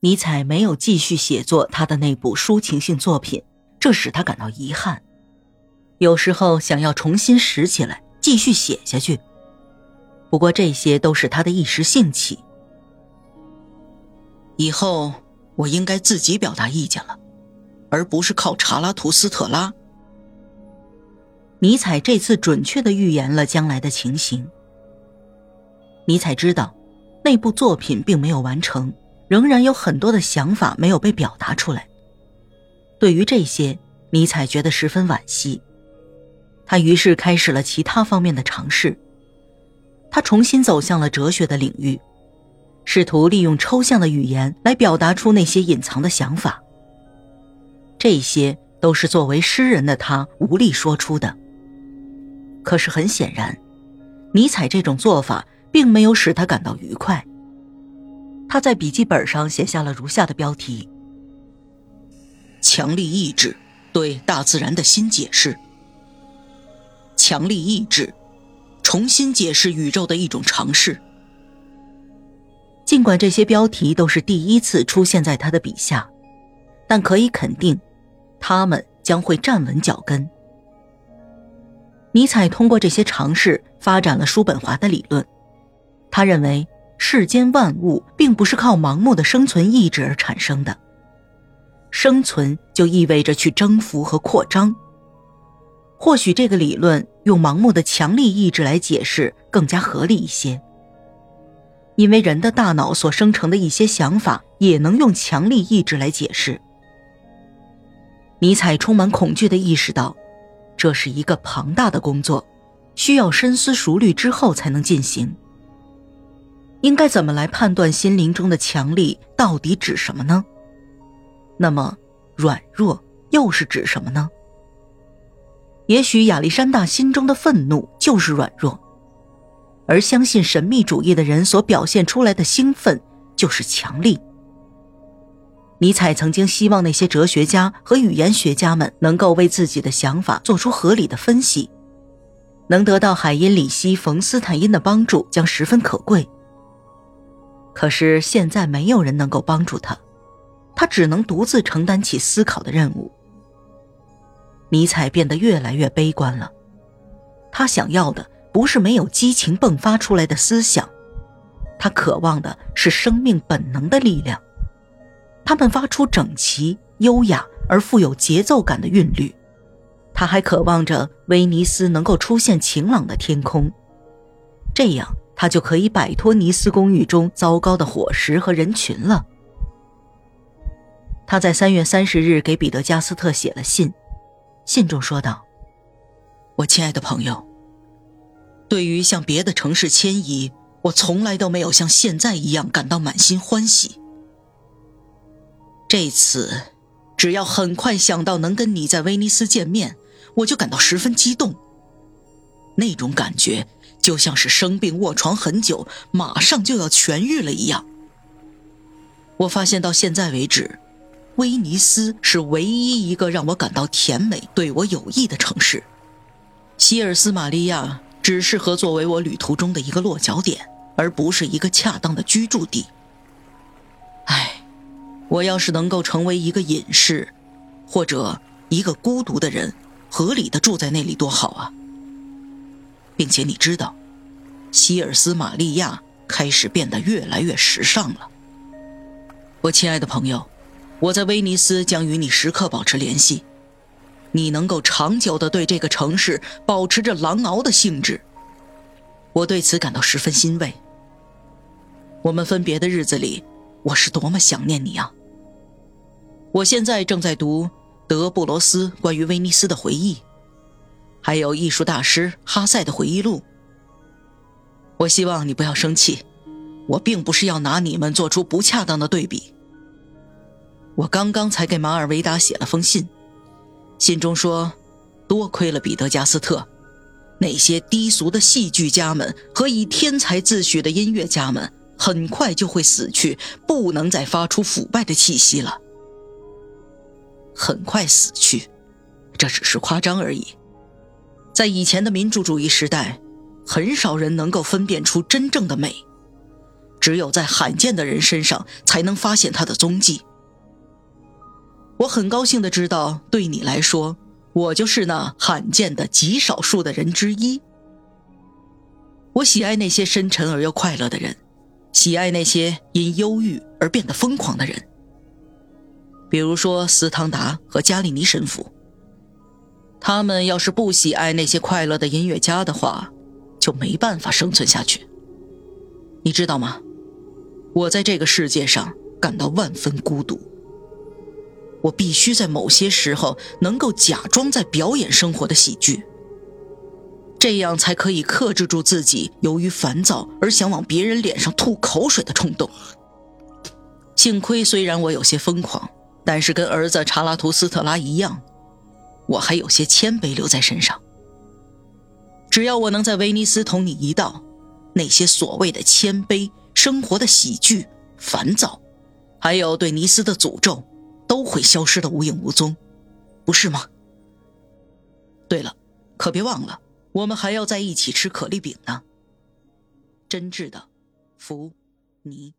尼采没有继续写作他的那部抒情性作品，这使他感到遗憾。有时候想要重新拾起来，继续写下去。不过这些都是他的一时兴起。以后我应该自己表达意见了，而不是靠查拉图斯特拉。尼采这次准确的预言了将来的情形。尼采知道，那部作品并没有完成，仍然有很多的想法没有被表达出来。对于这些，尼采觉得十分惋惜。他于是开始了其他方面的尝试。他重新走向了哲学的领域，试图利用抽象的语言来表达出那些隐藏的想法。这些都是作为诗人的他无力说出的。可是很显然，尼采这种做法并没有使他感到愉快。他在笔记本上写下了如下的标题：“强力意志对大自然的新解释。强力意志，重新解释宇宙的一种尝试。”尽管这些标题都是第一次出现在他的笔下，但可以肯定，他们将会站稳脚跟。尼采通过这些尝试发展了叔本华的理论。他认为世间万物并不是靠盲目的生存意志而产生的，生存就意味着去征服和扩张。或许这个理论用盲目的强力意志来解释更加合理一些，因为人的大脑所生成的一些想法也能用强力意志来解释。尼采充满恐惧地意识到。这是一个庞大的工作，需要深思熟虑之后才能进行。应该怎么来判断心灵中的强力到底指什么呢？那么，软弱又是指什么呢？也许亚历山大心中的愤怒就是软弱，而相信神秘主义的人所表现出来的兴奋就是强力。尼采曾经希望那些哲学家和语言学家们能够为自己的想法做出合理的分析，能得到海因里希·冯·斯坦因的帮助将十分可贵。可是现在没有人能够帮助他，他只能独自承担起思考的任务。尼采变得越来越悲观了，他想要的不是没有激情迸发出来的思想，他渴望的是生命本能的力量。他们发出整齐、优雅而富有节奏感的韵律。他还渴望着威尼斯能够出现晴朗的天空，这样他就可以摆脱尼斯公寓中糟糕的伙食和人群了。他在三月三十日给彼得加斯特写了信，信中说道：“我亲爱的朋友，对于向别的城市迁移，我从来都没有像现在一样感到满心欢喜。”这次，只要很快想到能跟你在威尼斯见面，我就感到十分激动。那种感觉就像是生病卧床很久，马上就要痊愈了一样。我发现到现在为止，威尼斯是唯一一个让我感到甜美、对我有益的城市。希尔斯玛利亚只适合作为我旅途中的一个落脚点，而不是一个恰当的居住地。唉我要是能够成为一个隐士，或者一个孤独的人，合理的住在那里多好啊！并且你知道，希尔斯玛利亚开始变得越来越时尚了。我亲爱的朋友，我在威尼斯将与你时刻保持联系。你能够长久的对这个城市保持着狼獒的兴致，我对此感到十分欣慰。我们分别的日子里，我是多么想念你啊！我现在正在读德布罗斯关于威尼斯的回忆，还有艺术大师哈塞的回忆录。我希望你不要生气，我并不是要拿你们做出不恰当的对比。我刚刚才给马尔维达写了封信，信中说，多亏了彼得加斯特，那些低俗的戏剧家们和以天才自诩的音乐家们很快就会死去，不能再发出腐败的气息了。很快死去，这只是夸张而已。在以前的民主主义时代，很少人能够分辨出真正的美，只有在罕见的人身上才能发现它的踪迹。我很高兴的知道，对你来说，我就是那罕见的极少数的人之一。我喜爱那些深沉而又快乐的人，喜爱那些因忧郁而变得疯狂的人，比如说斯汤达和加利尼神父。他们要是不喜爱那些快乐的音乐家的话，就没办法生存下去。你知道吗？我在这个世界上感到万分孤独。我必须在某些时候能够假装在表演生活的喜剧，这样才可以克制住自己由于烦躁而想往别人脸上吐口水的冲动。幸亏，虽然我有些疯狂，但是跟儿子查拉图斯特拉一样，我还有些谦卑留在身上。只要我能在威尼斯同你一道，那些所谓的谦卑、生活的喜剧、烦躁，还有对尼斯的诅咒。都会消失的无影无踪，不是吗？对了，可别忘了，我们还要在一起吃可丽饼呢。真挚的，福尼。